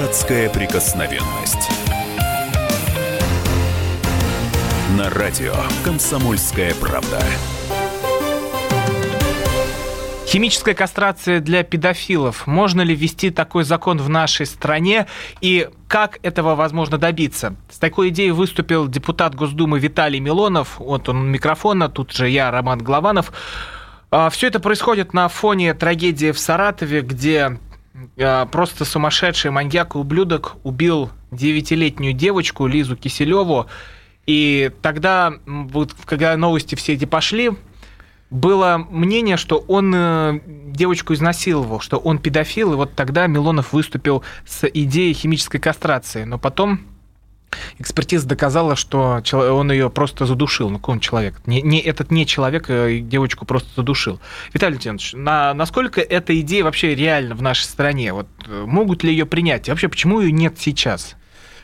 Депутатская прикосновенность. На радио «Комсомольская правда». Химическая кастрация для педофилов. Можно ли ввести такой закон в нашей стране? И как этого возможно добиться? С такой идеей выступил депутат Госдумы Виталий Милонов. Вот он микрофона, тут же я, Роман Главанов. А, Все это происходит на фоне трагедии в Саратове, где просто сумасшедший маньяк и ублюдок убил 9-летнюю девочку Лизу Киселеву. И тогда, вот, когда новости все эти пошли, было мнение, что он э, девочку изнасиловал, что он педофил, и вот тогда Милонов выступил с идеей химической кастрации. Но потом экспертиза доказала, что он ее просто задушил. Ну, какой он человек? Не, не, этот не человек, э, девочку просто задушил. Виталий Леонидович, на, насколько эта идея вообще реальна в нашей стране? Вот, э, могут ли ее принять? И вообще, почему ее нет сейчас?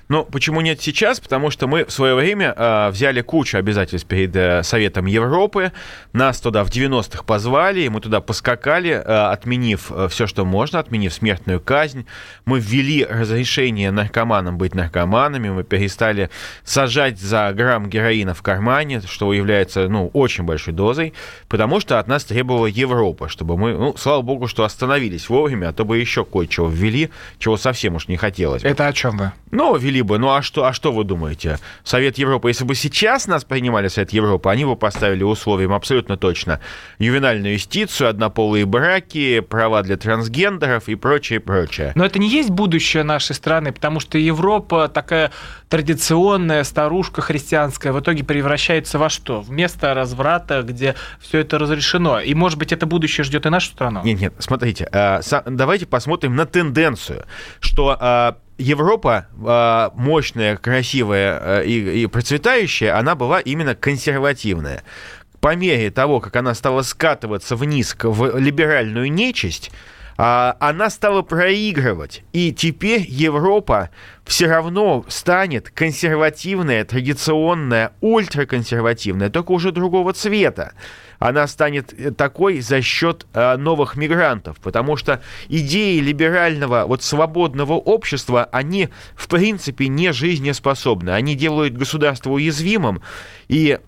Ну, почему нет сейчас? Потому что мы в свое время э, взяли кучу обязательств перед э, Советом Европы. Нас туда в 90-х позвали, и мы туда поскакали, э, отменив э, все, что можно, отменив смертную казнь. Мы ввели разрешение наркоманам быть наркоманами, мы перестали сажать за грамм героина в кармане, что является, ну, очень большой дозой, потому что от нас требовала Европа, чтобы мы, ну, слава богу, что остановились вовремя, а то бы еще кое-чего ввели, чего совсем уж не хотелось. Это о чем вы? Ну, ввели бы. Ну а что, а что вы думаете? Совет Европы, если бы сейчас нас принимали Совет Европы, они бы поставили условием абсолютно точно ювенальную юстицию, однополые браки, права для трансгендеров и прочее, прочее. Но это не есть будущее нашей страны, потому что Европа такая традиционная старушка христианская в итоге превращается во что? В место разврата, где все это разрешено. И, может быть, это будущее ждет и нашу страну? Нет, нет, смотрите, а, давайте посмотрим на тенденцию, что а, Европа а, мощная, красивая и, и процветающая, она была именно консервативная. По мере того, как она стала скатываться вниз в либеральную нечисть, она стала проигрывать. И теперь Европа все равно станет консервативная, традиционная, ультраконсервативная, только уже другого цвета она станет э, такой за счет э, новых мигрантов, потому что идеи либерального, вот свободного общества, они в принципе не жизнеспособны. Они делают государство уязвимым, и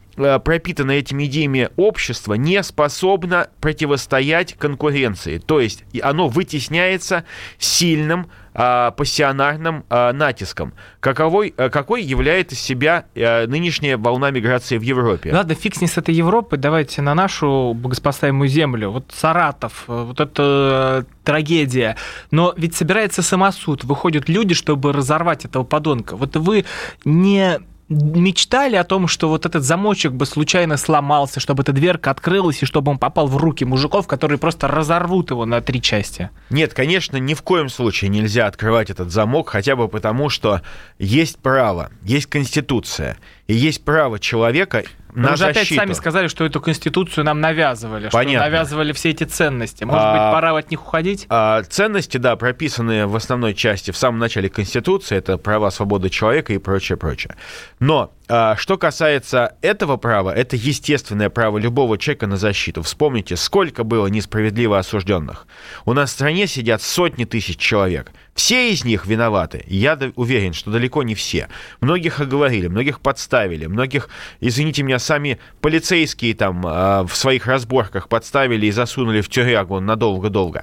пропитанное этими идеями общество не способно противостоять конкуренции. То есть оно вытесняется сильным а, пассионарным а, натиском. Каковой, а, какой является себя а, нынешняя волна миграции в Европе? Ладно, фиг с этой Европы, давайте на нашу богоспасаемую землю. Вот Саратов, вот это трагедия. Но ведь собирается самосуд, выходят люди, чтобы разорвать этого подонка. Вот вы не мечтали о том, что вот этот замочек бы случайно сломался, чтобы эта дверка открылась, и чтобы он попал в руки мужиков, которые просто разорвут его на три части? Нет, конечно, ни в коем случае нельзя открывать этот замок, хотя бы потому, что есть право, есть конституция, и есть право человека на Вы же опять сами сказали, что эту конституцию нам навязывали, Понятно. что навязывали все эти ценности. Может а, быть, пора от них уходить? А, ценности, да, прописанные в основной части в самом начале Конституции, это права, свободы человека и прочее, прочее. Но что касается этого права, это естественное право любого человека на защиту. Вспомните, сколько было несправедливо осужденных. У нас в стране сидят сотни тысяч человек. Все из них виноваты. Я уверен, что далеко не все. Многих оговорили, многих подставили, многих, извините меня, сами полицейские там а, в своих разборках подставили и засунули в тюрягу надолго-долго.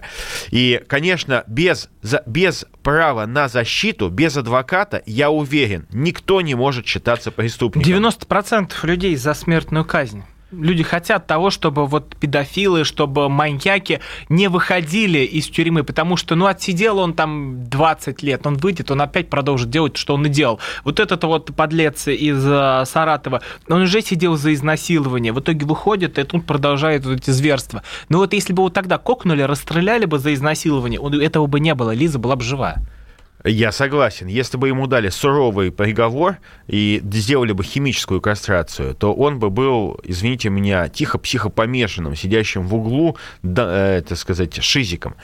И, конечно, без, без права на защиту, без адвоката, я уверен, никто не может считаться преступником. 90% людей за смертную казнь. Люди хотят того, чтобы вот педофилы, чтобы маньяки не выходили из тюрьмы, потому что, ну, отсидел он там 20 лет, он выйдет, он опять продолжит делать, что он и делал. Вот этот вот подлец из э, Саратова, он уже сидел за изнасилование, в итоге выходит, и тут продолжает вот эти зверства. Но вот если бы его тогда кокнули, расстреляли бы за изнасилование, этого бы не было, Лиза была бы жива. Я согласен. Если бы ему дали суровый приговор и сделали бы химическую кастрацию, то он бы был, извините меня, тихо психопомешанным, сидящим в углу, да, э, так сказать, шизиком.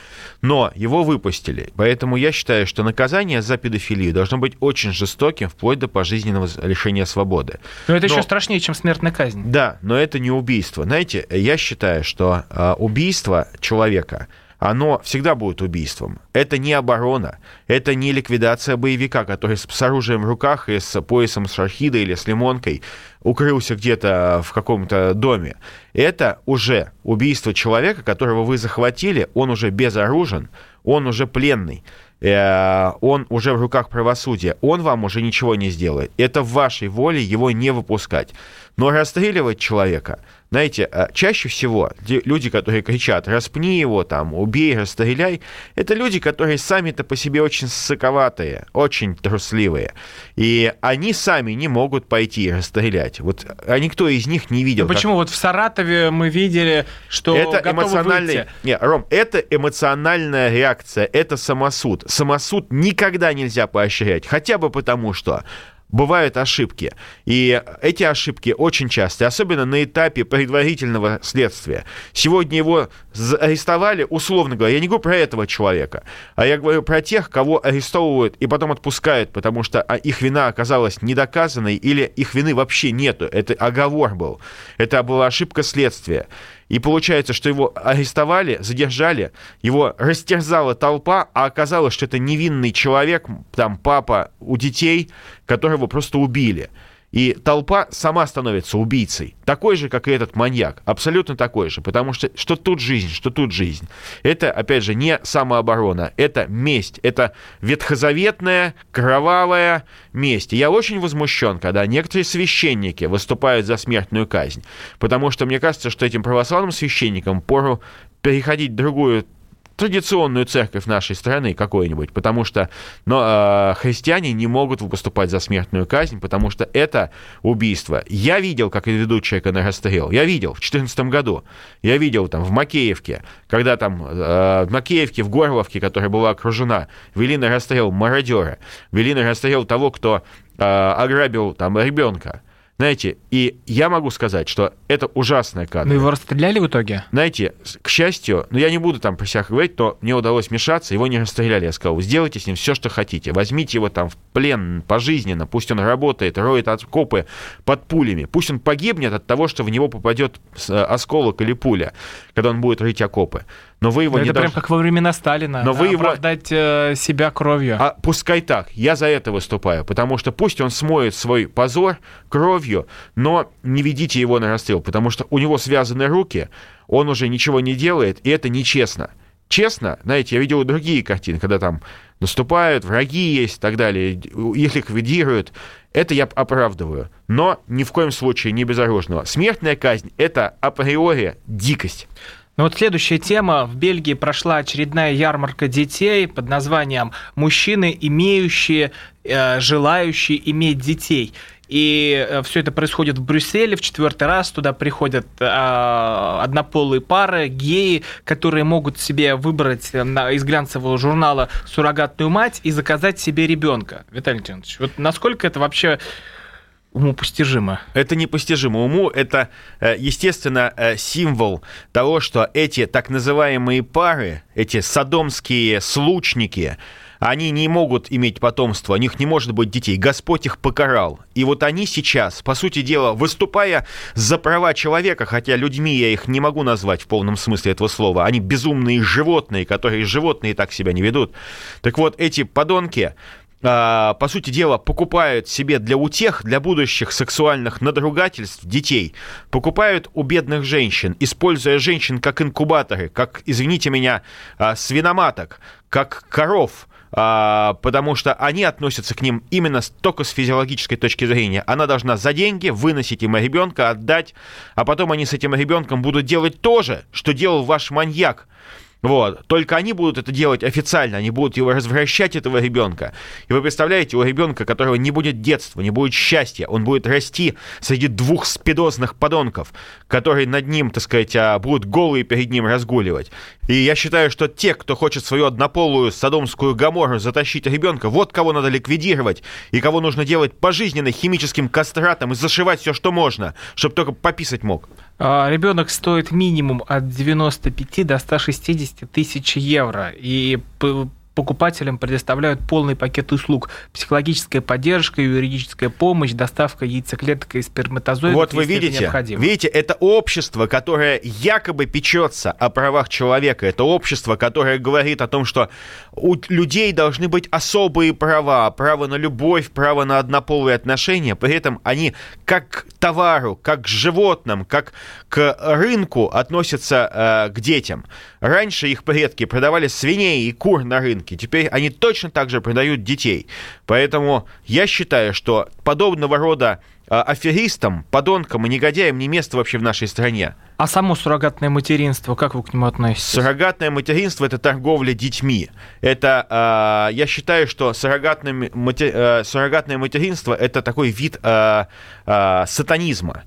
Но его выпустили. Поэтому я считаю, что наказание за педофилию должно быть очень жестоким, вплоть до пожизненного лишения свободы. Но это но, еще страшнее, чем смертная казнь. Да, но это не убийство. Знаете, я считаю, что э, убийство человека оно всегда будет убийством. Это не оборона, это не ликвидация боевика, который с оружием в руках и с поясом с шахидой или с лимонкой укрылся где-то в каком-то доме. Это уже убийство человека, которого вы захватили, он уже безоружен, он уже пленный. Э, он уже в руках правосудия, он вам уже ничего не сделает. Это в вашей воле его не выпускать. Но расстреливать человека, знаете, э, чаще всего люди, которые кричат «распни его», там, «убей», «расстреляй», это люди, которые сами-то по себе очень ссыковатые, очень трусливые. И они сами не могут пойти и расстрелять. Вот а никто из них не видел. Ну, почему? Как... Вот в Саратове мы видели, что это эмоциональный... выйти. Не, Ром, это эмоциональная реакция, это самосуд. Самосуд никогда нельзя поощрять, хотя бы потому, что бывают ошибки. И эти ошибки очень часто, особенно на этапе предварительного следствия. Сегодня его арестовали, условно говоря, я не говорю про этого человека, а я говорю про тех, кого арестовывают и потом отпускают, потому что а, их вина оказалась недоказанной или их вины вообще нету. Это оговор был. Это была ошибка следствия. И получается, что его арестовали, задержали, его растерзала толпа, а оказалось, что это невинный человек, там папа у детей, которого просто убили. И толпа сама становится убийцей. Такой же, как и этот маньяк. Абсолютно такой же. Потому что что тут жизнь, что тут жизнь. Это, опять же, не самооборона. Это месть. Это ветхозаветная, кровавая месть. И я очень возмущен, когда некоторые священники выступают за смертную казнь. Потому что мне кажется, что этим православным священникам пору переходить в другую традиционную церковь нашей страны какой-нибудь, потому что но, э, христиане не могут выступать за смертную казнь, потому что это убийство. Я видел, как ведут человека на расстрел. Я видел в 2014 году. Я видел там в Макеевке, когда там э, в Макеевке, в Горловке, которая была окружена, вели на расстрел мародера, вели на расстрел того, кто э, ограбил там ребенка. Знаете, и я могу сказать, что это ужасная кадр. Но его расстреляли в итоге? Знаете, к счастью, ну я не буду там про всех говорить, то мне удалось вмешаться, его не расстреляли. Я сказал, сделайте с ним все, что хотите. Возьмите его там в плен пожизненно, пусть он работает, роет окопы под пулями. Пусть он погибнет от того, что в него попадет э, осколок или пуля, когда он будет рыть окопы но вы его но не Это прям как во времена Сталина, но вы его... оправдать э, себя кровью. А пускай так, я за это выступаю, потому что пусть он смоет свой позор кровью, но не ведите его на расстрел, потому что у него связаны руки, он уже ничего не делает, и это нечестно. Честно, знаете, я видел другие картины, когда там наступают, враги есть и так далее, их ликвидируют. Это я оправдываю. Но ни в коем случае не безоружного. Смертная казнь – это априори дикость. Ну вот следующая тема. В Бельгии прошла очередная ярмарка детей под названием «Мужчины, имеющие, э, желающие иметь детей». И э, все это происходит в Брюсселе в четвертый раз. Туда приходят э, однополые пары, геи, которые могут себе выбрать э, из глянцевого журнала суррогатную мать и заказать себе ребенка. Виталий Леонидович, вот насколько это вообще уму постижимо. Это непостижимо уму, это, э, естественно, э, символ того, что эти так называемые пары, эти садомские случники, они не могут иметь потомство, у них не может быть детей. Господь их покарал. И вот они сейчас, по сути дела, выступая за права человека, хотя людьми я их не могу назвать в полном смысле этого слова, они безумные животные, которые животные так себя не ведут. Так вот, эти подонки, по сути дела, покупают себе для утех, для будущих сексуальных надругательств детей, покупают у бедных женщин, используя женщин как инкубаторы, как, извините меня, а, свиноматок, как коров, а, потому что они относятся к ним именно только с физиологической точки зрения. Она должна за деньги выносить им ребенка, отдать, а потом они с этим ребенком будут делать то же, что делал ваш маньяк, вот. Только они будут это делать официально, они будут его развращать, этого ребенка. И вы представляете, у ребенка, которого не будет детства, не будет счастья, он будет расти среди двух спидозных подонков, которые над ним, так сказать, а, будут голые перед ним разгуливать. И я считаю, что те, кто хочет свою однополую садомскую гамору затащить ребенка, вот кого надо ликвидировать, и кого нужно делать пожизненно химическим кастратом и зашивать все, что можно, чтобы только пописать мог. А, ребенок стоит минимум от 95 до 160 тысяч евро. И покупателям предоставляют полный пакет услуг. Психологическая поддержка, юридическая помощь, доставка яйцеклеток и сперматозоидов. Вот вы видите, видите, это общество, которое якобы печется о правах человека, это общество, которое говорит о том, что у людей должны быть особые права, право на любовь, право на однополые отношения, при этом они как к товару, как к животным, как к рынку относятся э, к детям. Раньше их предки продавали свиней и кур на рынке, теперь они точно так же продают детей. Поэтому я считаю, что подобного рода а, аферистам, подонкам и негодяям не место вообще в нашей стране. А само суррогатное материнство, как вы к нему относитесь? Суррогатное материнство – это торговля детьми. Это, э, я считаю, что суррогатное, матер, э, суррогатное материнство – это такой вид э, э, сатанизма.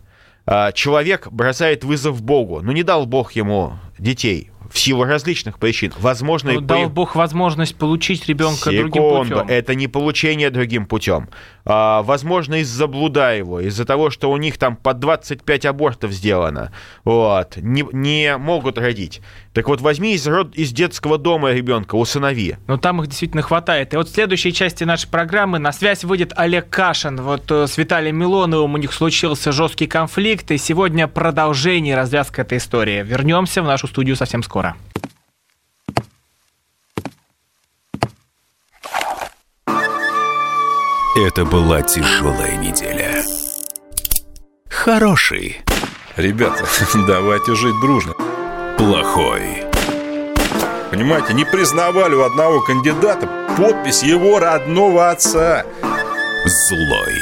Э, человек бросает вызов Богу, но не дал Бог ему детей в силу различных причин. Возможно, ну, дал Бог возможность получить ребенка Секунду. другим путем. Это не получение другим путем. А, возможно, из-за блуда его, из-за того, что у них там по 25 абортов сделано. Вот. Не, не могут родить. Так вот, возьми из, род, из детского дома ребенка, усынови. Ну, там их действительно хватает. И вот в следующей части нашей программы на связь выйдет Олег Кашин. Вот э, с Виталием Милоновым у них случился жесткий конфликт, и сегодня продолжение развязка этой истории. Вернемся в нашу студию совсем скоро. Это была тяжелая неделя. Хороший. Ребята, давайте жить дружно плохой. Понимаете, не признавали у одного кандидата подпись его родного отца. Злой.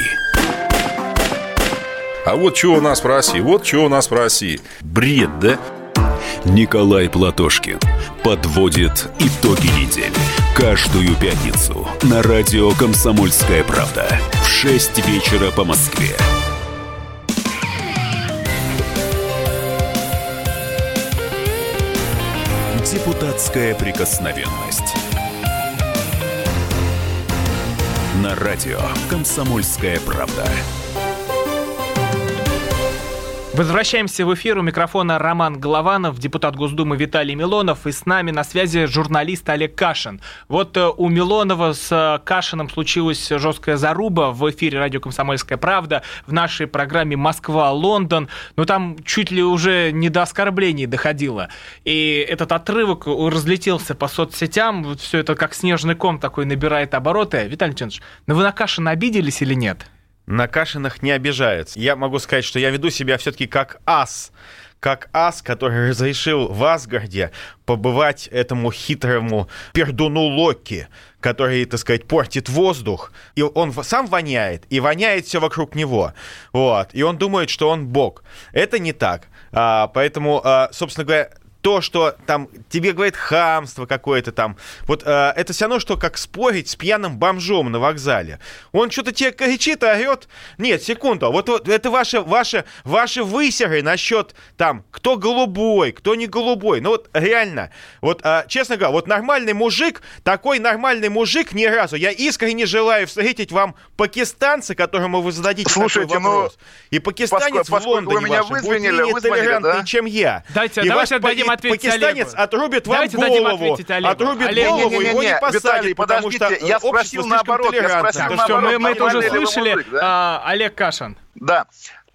А вот что у нас в вот что у нас в. Бред, да? Николай Платошкин подводит итоги недели. Каждую пятницу на радио «Комсомольская правда» в 6 вечера по Москве. Депутатская прикосновенность. На радио «Комсомольская правда». Возвращаемся в эфир. У микрофона Роман Голованов, депутат Госдумы Виталий Милонов. И с нами на связи журналист Олег Кашин. Вот э, у Милонова с э, Кашином случилась жесткая заруба в эфире радио «Комсомольская правда» в нашей программе «Москва-Лондон». Но там чуть ли уже не до оскорблений доходило. И этот отрывок разлетелся по соцсетям. Вот все это как снежный ком такой набирает обороты. Виталий Леонидович, ну вы на Кашина обиделись или нет? На Кашинах не обижаются. Я могу сказать, что я веду себя все-таки как ас, как ас, который разрешил в Асгарде побывать этому хитрому пердуну Локи, который, так сказать, портит воздух, и он сам воняет, и воняет все вокруг него, вот, и он думает, что он бог. Это не так. А, поэтому, а, собственно говоря, то, что там тебе говорит хамство какое-то там, вот э, это все равно, что как спорить с пьяным бомжом на вокзале. Он что-то тебе кричит, орет. Нет, секунду, вот, вот это ваши, ваши, ваши высеры насчет там, кто голубой, кто не голубой. Ну вот реально, вот э, честно говоря, вот нормальный мужик, такой нормальный мужик ни разу, я искренне желаю встретить вам пакистанца, которому вы зададите Слушайте, такой вопрос. Ну, и пакистанец поскольку, в Лондоне вы меня ваш будет вызвонили, менее вызвонили, толерантный, да? чем я. Дайте, и давайте ваш дадим паки- ответить пакистанец Олегу. отрубит вам Давайте дадим голову. Отрубит Олег, голову, не-не-не, его не посадят, потому что я общество спросил наоборот, я спросил все, мы, мы это уже слышали. мужик, да? А, Олег Кашин. Да.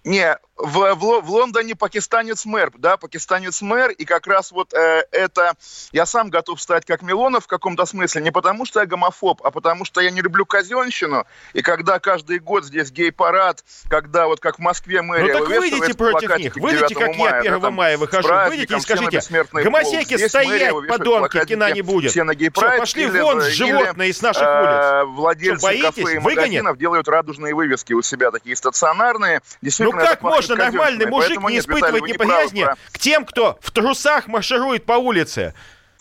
Не, в, в, в Лондоне пакистанец-мэр, да, пакистанец-мэр, и как раз вот э, это... Я сам готов стать как Милонов в каком-то смысле, не потому что я гомофоб, а потому что я не люблю казенщину, и когда каждый год здесь гей-парад, когда вот как в Москве мэрия Ну так выйдите против них, выйдите, 9 как я мая, 1 да, мая выхожу, выйдите и скажите, гомосеки, стоять, подонки, кина не будет. Все на Всё, пошли вон, животные, из наших улиц. Владельцы Что, боитесь? кафе и Выгонят? магазинов делают радужные вывески у себя, такие стационарные. Ну как это можно нормальный мужик не правы неприязни к тем, кто в трусах марширует по улице?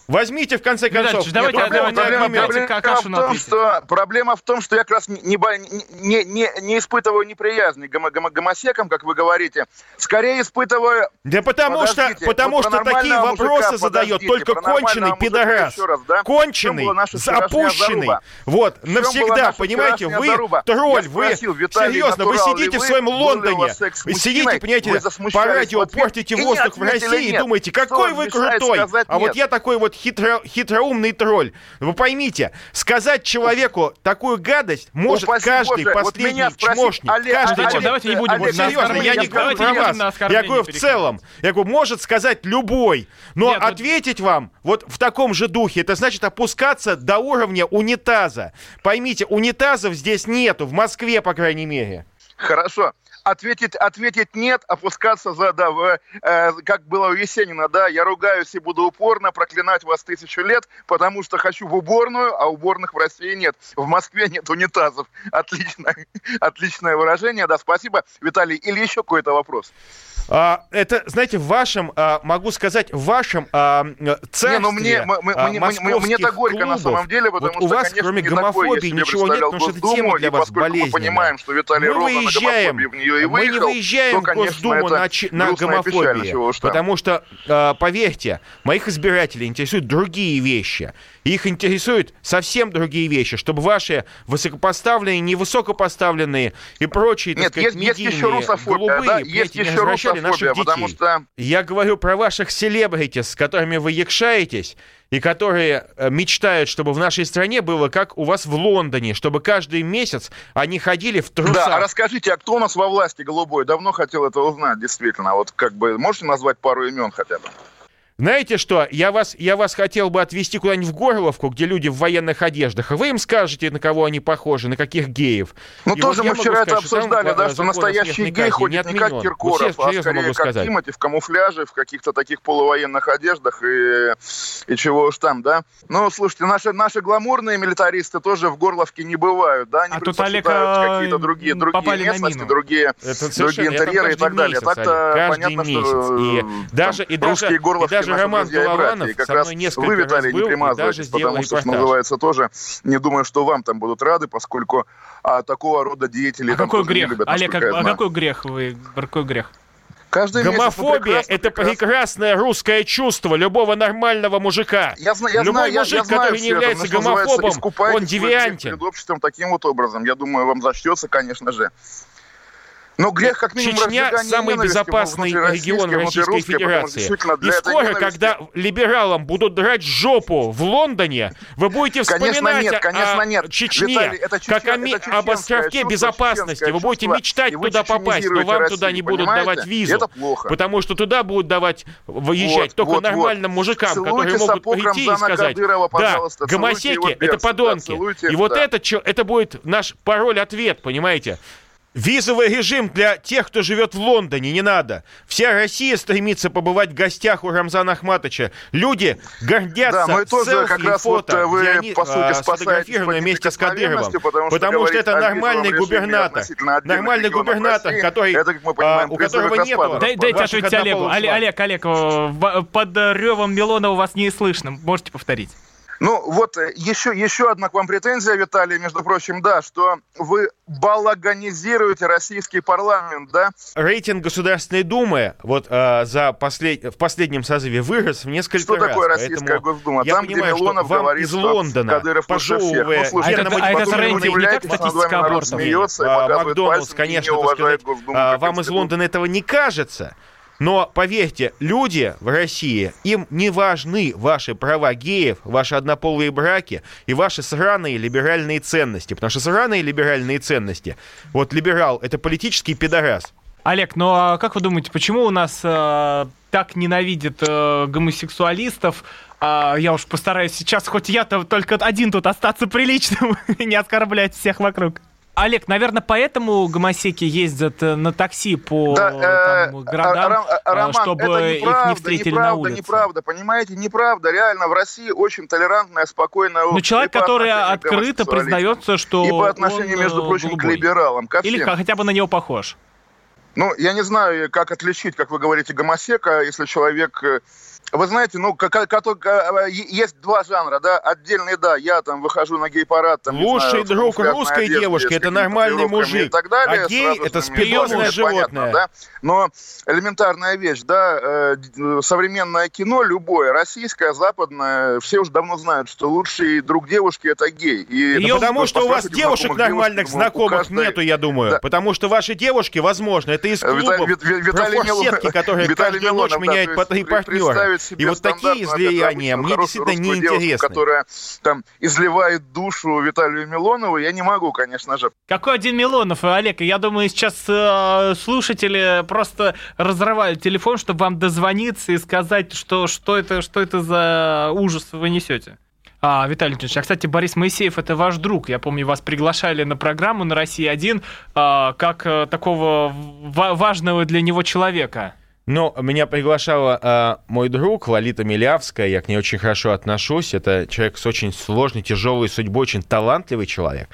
Возьмите, в конце концов, Ильич, давайте- нет, давайте- проблема давайте- проблема, Кашину в том, что, проблема в том, что я как раз не, не, не, не испытываю неприязни к гомо- гомо- гомосекам, как вы говорите. Скорее испытываю... Да потому что, потому вот что такие вопросы мужика, задает только конченый пидорас. раз, да? Конченый, запущенный. заруба? Вот, навсегда, понимаете, вы заруба? тролль, Я вы Виталий, серьезно, вы сидите в своем Лондоне, вы сидите, понимаете, по радио портите воздух в России и думаете, какой вы крутой, а вот я такой вот хитро, хитроумный тролль. Вы поймите, сказать человеку такую гадость может Упаси каждый Боже, вот последний меня спросить, чмошник. Олег, каждый Олег, человек. давайте не будем Олег, Серьезно, я не говорю про вас. Я говорю в целом. Я говорю, может сказать любой. Но Нет, вот- ответить вам вот в таком же духе, это значит опускаться до уровня унитаза. Поймите, унитазов здесь нету, в Москве, по крайней мере. Хорошо. Ответить, ответить нет, опускаться за, да, в, э, как было у Есенина, да, я ругаюсь и буду упорно проклинать вас тысячу лет, потому что хочу в уборную, а уборных в России нет. В Москве нет унитазов. Отлично, отличное выражение, да, спасибо, Виталий. Или еще какой-то вопрос? А, это, знаете, в вашем, а, могу сказать, в вашем а, царстве Не, ну мне, м- м- а, мне- мне- мне-то горько на клубов, самом деле, потому вот что, у вас, конечно, кроме не гомофобии, ничего нет, потому что эта Госдуму, тема для вас поскольку мы болезненная. понимаем, что Виталий мы на выезжаем, гомофобии в нее и мы не выехал, выезжаем то, в конечно, Госдуму это на, на печаль, гомофобии, потому что, э, поверьте, моих избирателей интересуют другие вещи. Их интересуют совсем другие вещи, чтобы ваши высокопоставленные, невысокопоставленные и прочие, так Нет, сказать, есть, есть еще медийные, русофобия, голубые, да, есть не еще развращали наших русофобия, потому детей. что Я говорю про ваших селебритис, с которыми вы якшаетесь, и которые э, мечтают, чтобы в нашей стране было как у вас в Лондоне, чтобы каждый месяц они ходили в трусах. Да, а расскажите, а кто у нас во власти голубой? Давно хотел это узнать, действительно. Вот как бы, можете назвать пару имен хотя бы? Знаете что, я вас, я вас хотел бы отвезти куда-нибудь в Горловку, где люди в военных одеждах, и вы им скажете, на кого они похожи, на каких геев. Ну, И тоже вот мы вчера сказать, это что там, обсуждали, да, что настоящий гей казни ходит не как. Киркоров, Вот а скорее могу как сказать. Тимати в камуфляже, в каких-то таких полувоенных одеждах и, и чего уж там, да. Ну, слушайте, наши, наши гламурные милитаристы тоже в Горловке не бывают, да, они А тут, Олег, предпочитают а, какие-то другие, другие местности, другие, Это другие интерьеры и так далее. Так-то понятно, месяц. что И э, даже- и даже- русские и наши Роман друзья и братья. Голованов И как раз вы, Виталий, не сделал потому что, что называется, тоже не думаю, что вам там будут рады, поскольку а, такого рода деятелей А какой грех? любят, Олег, я а какой грех вы? Какой грех? Каждый месяц, Гомофобия прекрасно, это прекрасно. прекрасное русское чувство любого нормального мужика. Я, я Любой я- мужик, я знаю который не это, является называется, гомофобом, он девиантен. Перед обществом таким вот образом. Я думаю, вам зачтется, конечно же. Но грех как минимум Чечня самый безопасный регион Российской Федерации. И скоро, когда либералам будут драть жопу в Лондоне, вы будете вспоминать нет, конечно, о нет. Чечне, Виталий, это чечен- как о это об островке безопасности. Вы будете мечтать туда попасть, но вам Россию, туда не будут понимаете? давать визу. Это плохо. Потому что туда будут давать выезжать Вот, только вот, нормальным вот. мужикам, Целуйте которые могут прийти и сказать, да, гомосеки это да, подонки. целуйте, И вот да. это, это будет наш пароль-ответ, понимаете? Визовый режим для тех, кто живет в Лондоне, не надо. Вся Россия стремится побывать в гостях у Рамзана Ахматовича. Люди гордятся Да, мы тоже селфи как и раз вот, фото, э, вы, где они, по сути, а, под вместе с Кадыровым. потому что Потому что это нормальный губернатор. Нормальный губернатор, России, который, это, как мы а, понимаем, у которого распаду. Дай, дайте ответить Олегу. Олег. Олег, Олег, под ревом Милонова вас не слышно. Можете повторить? Ну, вот э, еще, еще одна к вам претензия, Виталий, между прочим, да, что вы балаганизируете российский парламент, да? Рейтинг Государственной Думы вот а, за послед... в последнем созыве вырос в несколько Что раз. такое Российская Госдума? Я Там, где понимаю, что Милонов вам говорит, из что Лондона, Кадыров лучше всех. пожевывая Ну, генно- а это- а это рейтинг не как статистика абортов? смеется А, Макдоналдс, пальцем, конечно, сказать, а, вам из. Лондона этого не кажется. Но поверьте, люди в России, им не важны ваши права геев, ваши однополые браки и ваши сраные либеральные ценности. Потому что сраные либеральные ценности, вот либерал, это политический пидорас. Олег, ну а как вы думаете, почему у нас э, так ненавидят э, гомосексуалистов? А, я уж постараюсь сейчас, хоть я-то только один тут остаться приличным и не оскорблять всех вокруг. Олег, наверное, поэтому гомосеки ездят э, на такси по Да, э, там, городам, Ром- э, Роман, чтобы это их неправда, не встретили неправда, на улице. Неправда, понимаете, неправда. Реально, в России очень толерантная, спокойная Но общество. Человек, который открыто признается, что И по отношению, он, между э, прочим, голубой. к либералам. Ко Или всем. хотя бы на него похож. Ну, я не знаю, как отличить, как вы говорите, гомосека, если человек... Вы знаете, ну, как, как- как- э, есть два жанра, да, отдельный, да, я там выхожу на гей-парад, там, Лучший знаю, друг русской одежде, девушки это нормальный мужик, и так далее, а гей это спидозное понятно, животное. да. Но элементарная вещь, да, э, современное кино, любое, российское, западное, все уже давно знают, что лучший друг девушки это гей. И Её- Потому что у вас девушек нормальных знакомых каждой- нету, я думаю. Да. Потому что ваши девушки, возможно, это из Виталий- клубов Виталий Милонов- форсетки, которые Виталий каждую ночь Милонов, да, меняют то по три партнера. Представить себе И вот такие излияния мне действительно неинтересны. Которая там изливает душу Виталию Милонову, я не могу, конечно же. Какой один Милонов, Олег? Я думаю, сейчас э, слушатели просто разрывают телефон, чтобы вам дозвониться и сказать, что, что, это, что это за ужас вы несете. А, Виталий Леонидович, а, кстати, Борис Моисеев – это ваш друг. Я помню, вас приглашали на программу на «России-1» а, как а, такого важного для него человека. Ну, меня приглашала э, мой друг Лолита Милявская, я к ней очень хорошо отношусь. Это человек с очень сложной, тяжелой судьбой, очень талантливый человек.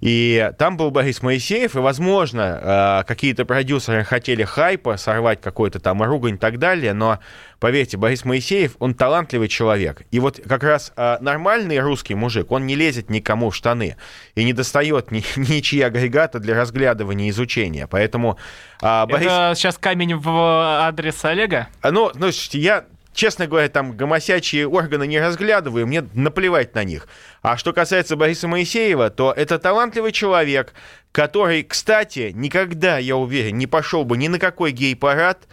И там был Борис Моисеев, и, возможно, э, какие-то продюсеры хотели хайпа, сорвать какой-то там ругань и так далее, но Поверьте, Борис Моисеев, он талантливый человек. И вот как раз а, нормальный русский мужик, он не лезет никому в штаны и не достает ни, ничьи агрегаты для разглядывания и изучения. Поэтому... А, Борис... Это сейчас камень в адрес Олега? А, ну, ну, я честно говоря, там гомосячие органы не разглядываю, мне наплевать на них. А что касается Бориса Моисеева, то это талантливый человек, который, кстати, никогда, я уверен, не пошел бы ни на какой гей-парад,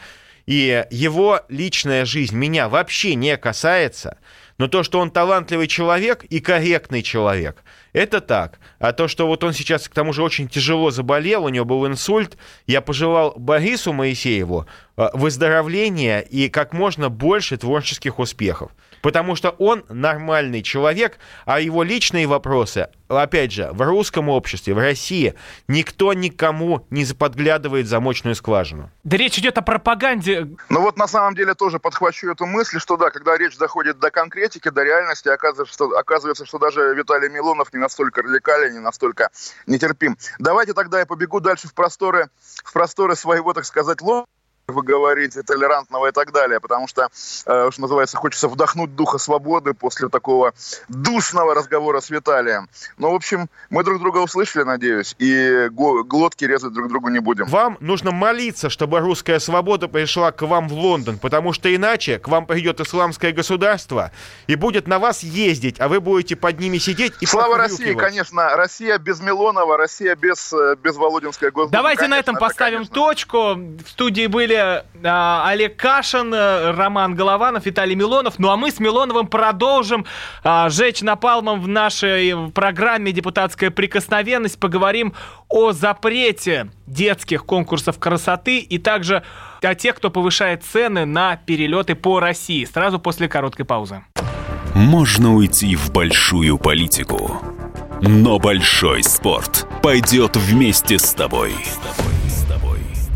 и его личная жизнь меня вообще не касается, но то, что он талантливый человек и корректный человек, это так. А то, что вот он сейчас, к тому же, очень тяжело заболел, у него был инсульт, я пожелал Борису Моисееву э, выздоровления и как можно больше творческих успехов потому что он нормальный человек, а его личные вопросы, опять же, в русском обществе, в России, никто никому не подглядывает в замочную скважину. Да речь идет о пропаганде. Ну вот на самом деле тоже подхвачу эту мысль, что да, когда речь доходит до конкретики, до реальности, оказывается, что, оказывается, что даже Виталий Милонов не настолько радикален, не настолько нетерпим. Давайте тогда я побегу дальше в просторы, в просторы своего, так сказать, лома вы говорите, толерантного и так далее, потому что, э, что называется, хочется вдохнуть духа свободы после такого душного разговора с Виталием. Ну, в общем, мы друг друга услышали, надеюсь, и глотки резать друг другу не будем. Вам нужно молиться, чтобы русская свобода пришла к вам в Лондон, потому что иначе к вам придет исламское государство и будет на вас ездить, а вы будете под ними сидеть и Слава России, конечно. Россия без Милонова, Россия без, э, без Володинской государства. Давайте конечно, на этом поставим конечно. точку. В студии были были э, Олег Кашин, э, Роман Голованов, Виталий Милонов. Ну а мы с Милоновым продолжим э, жечь напалмом в нашей программе «Депутатская прикосновенность». Поговорим о запрете детских конкурсов красоты и также о тех, кто повышает цены на перелеты по России. Сразу после короткой паузы. Можно уйти в большую политику, но большой спорт пойдет вместе с тобой. С тобой.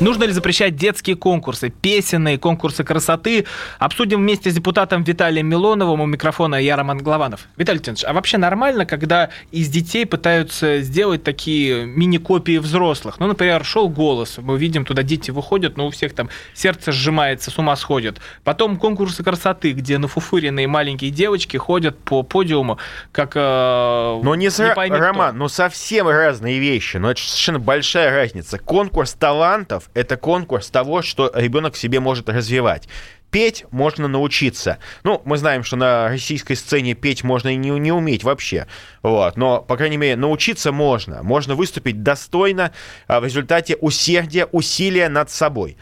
Нужно ли запрещать детские конкурсы, песенные конкурсы красоты? Обсудим вместе с депутатом Виталием Милоновым у микрофона я, Роман Главанов. Виталий Леонидович, а вообще нормально, когда из детей пытаются сделать такие мини-копии взрослых? Ну, например, шел голос, мы видим, туда дети выходят, но у всех там сердце сжимается, с ума сходят. Потом конкурсы красоты, где нафуфыренные маленькие девочки ходят по подиуму, как... Э, но не, не пойми Роман, кто. ну совсем разные вещи, но это совершенно большая разница. Конкурс талантов талантов – это конкурс того, что ребенок в себе может развивать петь можно научиться. Ну, мы знаем, что на российской сцене петь можно и не, не уметь вообще. Вот. Но, по крайней мере, научиться можно. Можно выступить достойно а, в результате усердия, усилия над собой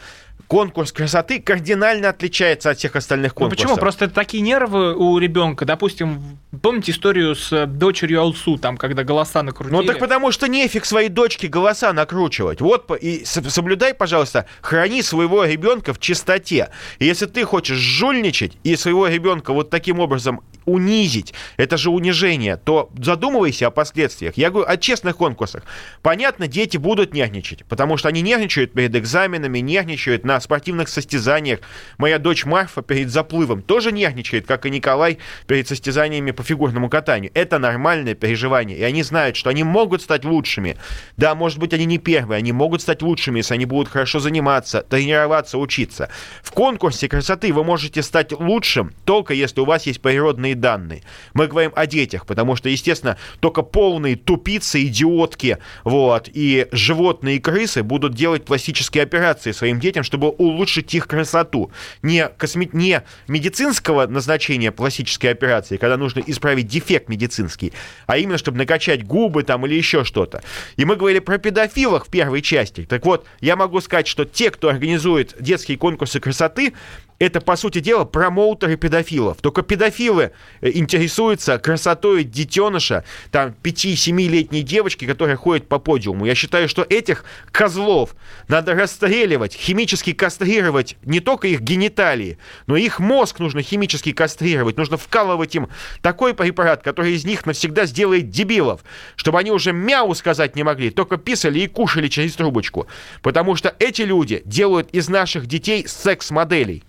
конкурс красоты кардинально отличается от всех остальных конкурсов. Ну почему? Просто такие нервы у ребенка. Допустим, помните историю с дочерью Алсу, там, когда голоса накрутили? Ну так потому что нефиг своей дочке голоса накручивать. Вот и соблюдай, пожалуйста, храни своего ребенка в чистоте. Если ты хочешь жульничать и своего ребенка вот таким образом унизить, это же унижение, то задумывайся о последствиях. Я говорю о честных конкурсах. Понятно, дети будут нервничать, потому что они нервничают перед экзаменами, нервничают на на спортивных состязаниях. Моя дочь Марфа перед заплывом тоже нервничает, как и Николай перед состязаниями по фигурному катанию. Это нормальное переживание, и они знают, что они могут стать лучшими. Да, может быть, они не первые, они могут стать лучшими, если они будут хорошо заниматься, тренироваться, учиться. В конкурсе красоты вы можете стать лучшим только если у вас есть природные данные. Мы говорим о детях, потому что, естественно, только полные тупицы, идиотки, вот, и животные крысы будут делать пластические операции своим детям, чтобы улучшить их красоту. Не, косме... не медицинского назначения пластической операции, когда нужно исправить дефект медицинский, а именно, чтобы накачать губы там или еще что-то. И мы говорили про педофилов в первой части. Так вот, я могу сказать, что те, кто организует детские конкурсы красоты, это, по сути дела, промоутеры педофилов. Только педофилы э, интересуются красотой детеныша, там, 5-7-летней девочки, которая ходит по подиуму. Я считаю, что этих козлов надо расстреливать, химически кастрировать не только их гениталии, но и их мозг нужно химически кастрировать. Нужно вкалывать им такой препарат, который из них навсегда сделает дебилов, чтобы они уже мяу сказать не могли, только писали и кушали через трубочку. Потому что эти люди делают из наших детей секс-моделей.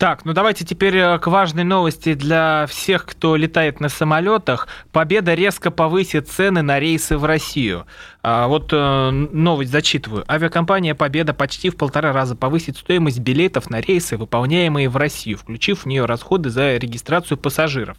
Так, ну давайте теперь э, к важной новости для всех, кто летает на самолетах. Победа резко повысит цены на рейсы в Россию. А, вот э, новость зачитываю. Авиакомпания «Победа» почти в полтора раза повысит стоимость билетов на рейсы, выполняемые в Россию, включив в нее расходы за регистрацию пассажиров.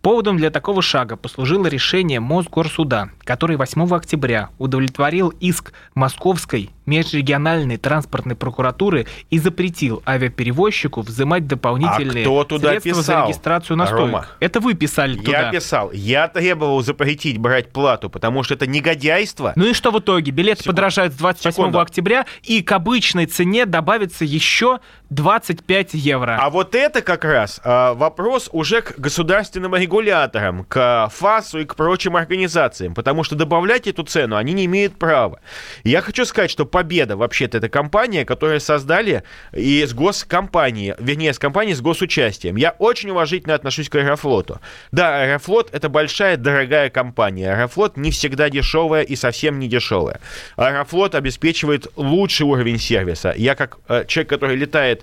Поводом для такого шага послужило решение Мосгорсуда, который 8 октября удовлетворил иск Московской межрегиональной транспортной прокуратуры и запретил авиаперевозчику взимать дополнительные а кто туда средства писал? за регистрацию на. Рома, Это вы писали туда. Я писал, я требовал запретить брать плату, потому что это негодяйство. Ну и что в итоге? Билет Секунду. подорожает с 28 Секунду. октября, и к обычной цене добавится еще 25 евро. А вот это как раз а, вопрос уже к государственным регуляторам, к ФАСу и к прочим организациям, потому что добавлять эту цену они не имеют права. И Я хочу сказать, что Победа вообще-то это компания, которую создали из госкомпании, вернее, с компанией с госучастием. Я очень уважительно отношусь к Аэрофлоту. Да, Аэрофлот это большая, дорогая компания. Аэрофлот не всегда дешевая и совсем не дешевая. Аэрофлот обеспечивает лучший уровень сервиса. Я как э, человек, который летает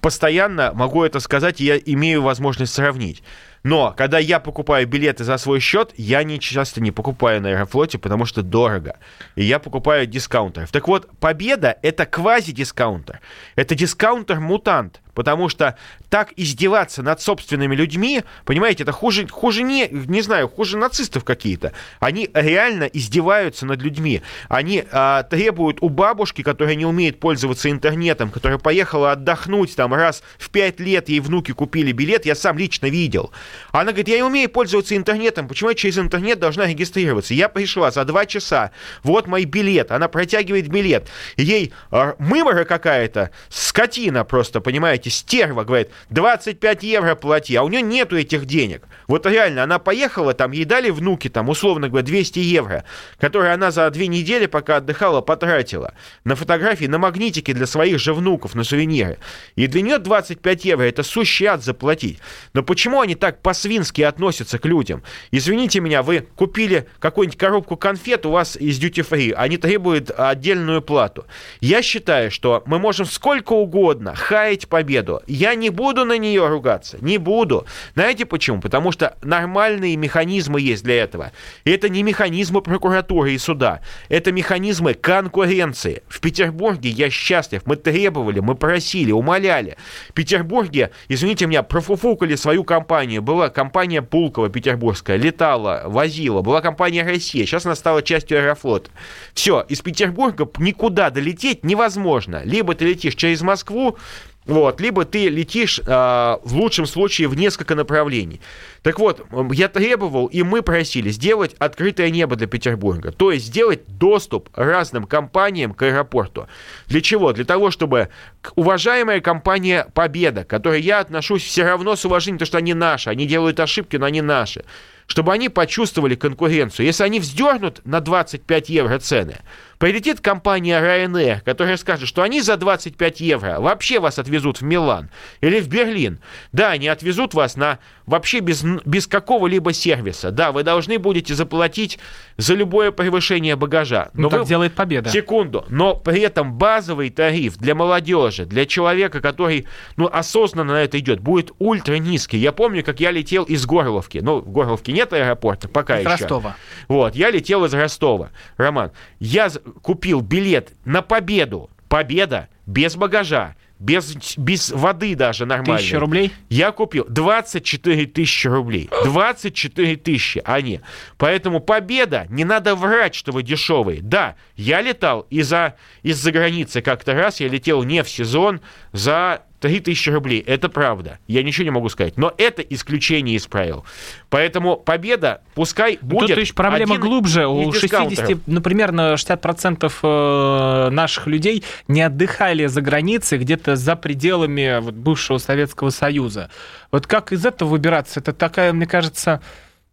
постоянно могу это сказать, и я имею возможность сравнить. Но когда я покупаю билеты за свой счет, я не часто не покупаю на Аэрофлоте, потому что дорого. И я покупаю дискаунтеров. Так вот, Победа — это квази-дискаунтер. Это дискаунтер-мутант. Потому что так издеваться над собственными людьми, понимаете, это хуже, хуже не, не знаю, хуже нацистов какие-то. Они реально издеваются над людьми. Они а, требуют у бабушки, которая не умеет пользоваться интернетом, которая поехала отдохнуть там раз в пять лет, ей внуки купили билет, я сам лично видел. Она говорит, я не умею пользоваться интернетом, почему я через интернет должна регистрироваться? Я пришла за два часа, вот мой билет, она протягивает билет, ей а, мымора какая-то, скотина просто, понимаете, стерва, говорит, 25 евро плати, а у нее нету этих денег. Вот реально, она поехала, там, ей дали внуки, там, условно говоря, 200 евро, которые она за две недели, пока отдыхала, потратила на фотографии, на магнитики для своих же внуков, на сувениры. И для нее 25 евро, это сущий ад заплатить. Но почему они так по-свински относятся к людям? Извините меня, вы купили какую-нибудь коробку конфет у вас из duty free, они требуют отдельную плату. Я считаю, что мы можем сколько угодно хаять победу. Я не буду на нее ругаться, не буду. Знаете почему? Потому что нормальные механизмы есть для этого. И это не механизмы прокуратуры и суда, это механизмы конкуренции. В Петербурге я счастлив, мы требовали, мы просили, умоляли. В Петербурге, извините меня, профуфукали свою компанию. Была компания Пулково петербургская, летала, возила. Была компания Россия, сейчас она стала частью Аэрофлота. Все, из Петербурга никуда долететь невозможно. Либо ты летишь через Москву, вот, либо ты летишь э, в лучшем случае в несколько направлений. Так вот, я требовал, и мы просили сделать открытое небо для Петербурга. То есть сделать доступ разным компаниям к аэропорту. Для чего? Для того, чтобы уважаемая компания Победа, к которой я отношусь все равно с уважением, потому что они наши, они делают ошибки, но они наши чтобы они почувствовали конкуренцию. Если они вздернут на 25 евро цены, Прилетит компания Ryanair, которая скажет, что они за 25 евро вообще вас отвезут в Милан или в Берлин. Да, они отвезут вас на вообще без, без какого-либо сервиса. Да, вы должны будете заплатить за любое превышение багажа. Ну, Но ну, так вы... делает победа. Секунду. Но при этом базовый тариф для молодежи, для человека, который ну, осознанно на это идет, будет ультра низкий. Я помню, как я летел из Горловки. Ну, в Горловке нет аэропорта, пока из еще. Ростова. Вот, я летел из Ростова. Роман, я купил билет на победу. Победа без багажа, без, без воды даже нормально. Тысяча рублей? Я купил 24 тысячи рублей. 24 тысячи, а не. Поэтому победа, не надо врать, что вы дешевые. Да, я летал из-за из-за границы как-то раз, я летел не в сезон за 3000 рублей, это правда. Я ничего не могу сказать. Но это исключение из правил. Поэтому победа пускай будет... Тут еще проблема глубже. У 60, ну, примерно 60% э, наших людей не отдыхали за границей, где-то за пределами вот, бывшего Советского Союза. Вот как из этого выбираться? Это такая, мне кажется,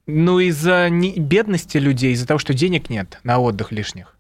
ну, из-за бедности людей, из-за того, что денег нет на отдых лишних.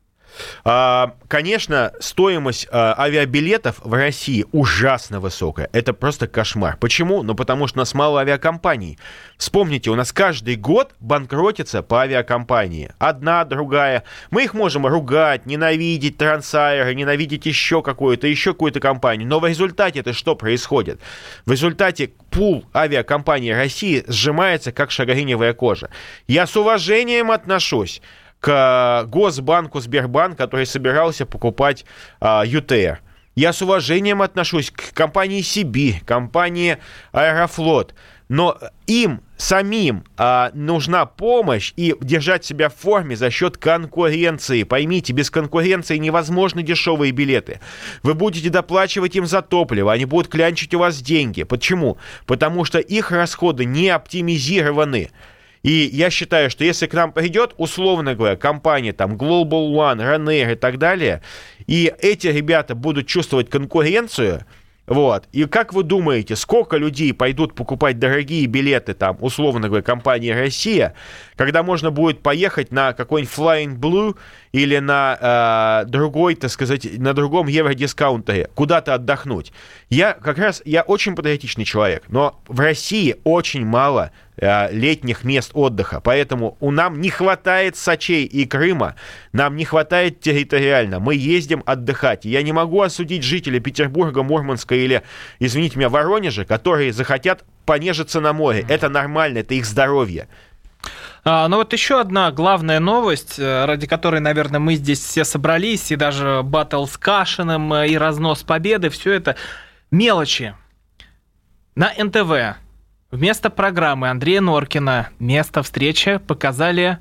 А, конечно, стоимость а, авиабилетов в России ужасно высокая. Это просто кошмар. Почему? Ну, потому что у нас мало авиакомпаний. Вспомните, у нас каждый год банкротится по авиакомпании. Одна, другая. Мы их можем ругать, ненавидеть трансайры, ненавидеть еще какую-то, еще какую-то компанию. Но в результате это что происходит? В результате пул авиакомпаний России сжимается, как шагриневая кожа. Я с уважением отношусь к Госбанку Сбербанк, который собирался покупать а, ЮТР. Я с уважением отношусь к компании Сибирь, компании Аэрофлот, но им самим а, нужна помощь и держать себя в форме за счет конкуренции. Поймите, без конкуренции невозможны дешевые билеты. Вы будете доплачивать им за топливо, они будут клянчить у вас деньги. Почему? Потому что их расходы не оптимизированы. И я считаю, что если к нам придет, условно говоря, компания там Global One, Ryanair и так далее, и эти ребята будут чувствовать конкуренцию, вот. И как вы думаете, сколько людей пойдут покупать дорогие билеты, там, условно говоря, компании «Россия», когда можно будет поехать на какой-нибудь Flying Blue или на э, другой, так сказать, на другом евродискаунтере, куда-то отдохнуть? Я как раз, я очень патриотичный человек, но в России очень мало Э, летних мест отдыха. Поэтому у нам не хватает Сочей и Крыма, нам не хватает территориально. Мы ездим отдыхать. Я не могу осудить жителей Петербурга, Мурманска или, извините меня, Воронежа, которые захотят понежиться на море. Это нормально, это их здоровье. А, ну вот еще одна главная новость, э, ради которой, наверное, мы здесь все собрались, и даже батл с Кашиным, э, и разнос победы, все это мелочи. На НТВ Вместо программы Андрея Норкина «Место встречи» показали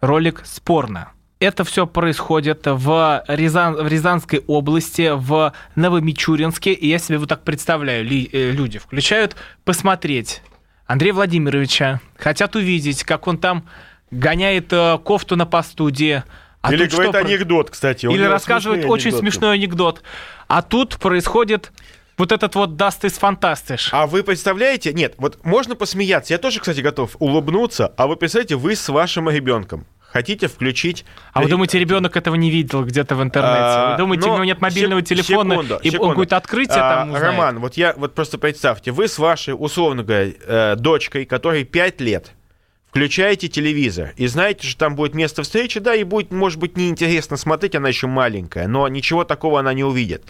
ролик «Спорно». Это все происходит в, Рязан, в Рязанской области, в Новомичуринске. И я себе вот так представляю, ли, э, люди включают посмотреть Андрея Владимировича, хотят увидеть, как он там гоняет э, кофту на постуде. А Или говорит что, анекдот, кстати. Или рассказывает очень анекдот. смешной анекдот. А тут происходит вот этот вот даст из фантастиш. А вы представляете? Нет, вот можно посмеяться. Я тоже, кстати, готов улыбнуться. А вы представляете, вы с вашим ребенком хотите включить... А вы думаете, ребенок этого не видел где-то в интернете? А, вы думаете, у него нет мобильного телефона, секунду, и секунду. он будет открытие а, там узнает? Роман, вот я вот просто представьте, вы с вашей, условно говоря, э, дочкой, которой 5 лет, включаете телевизор и знаете, что там будет место встречи, да, и будет, может быть, неинтересно смотреть, она еще маленькая, но ничего такого она не увидит.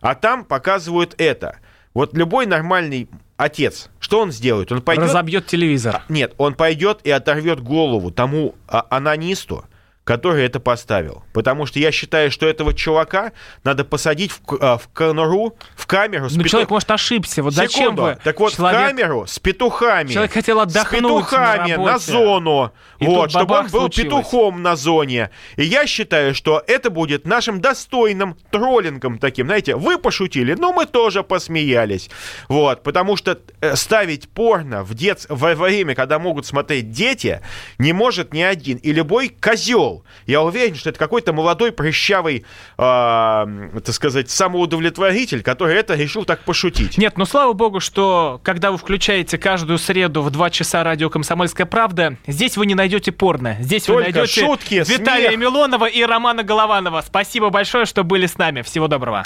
А там показывают это. Вот любой нормальный отец, что он сделает? Он пойдет... Разобьет телевизор. Нет, он пойдет и оторвет голову тому а, анонисту, который это поставил. Потому что я считаю, что этого чувака надо посадить в, а, в конуру, в камеру. С Но петух... человек, может, ошибся. Вот Секунду. зачем вы? Так вот, человек... в камеру с петухами. Человек хотел отдохнуть С петухами на, на зону. И вот, чтобы он был случилось. петухом на зоне. И я считаю, что это будет нашим достойным троллингом таким. Знаете, вы пошутили, но мы тоже посмеялись. Вот, потому что э, ставить порно в дет... во время, когда могут смотреть дети, не может ни один. И любой козел Я уверен, что это какой-то молодой прыщавый, э, так сказать, самоудовлетворитель, который это решил так пошутить. Нет, ну слава богу, что когда вы включаете каждую среду в 2 часа радио «Комсомольская правда», здесь вы не найдете порно. Здесь Только вы найдете шутки, Виталия смех. Милонова и Романа Голованова. Спасибо большое, что были с нами. Всего доброго.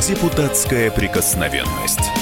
Депутатская прикосновенность.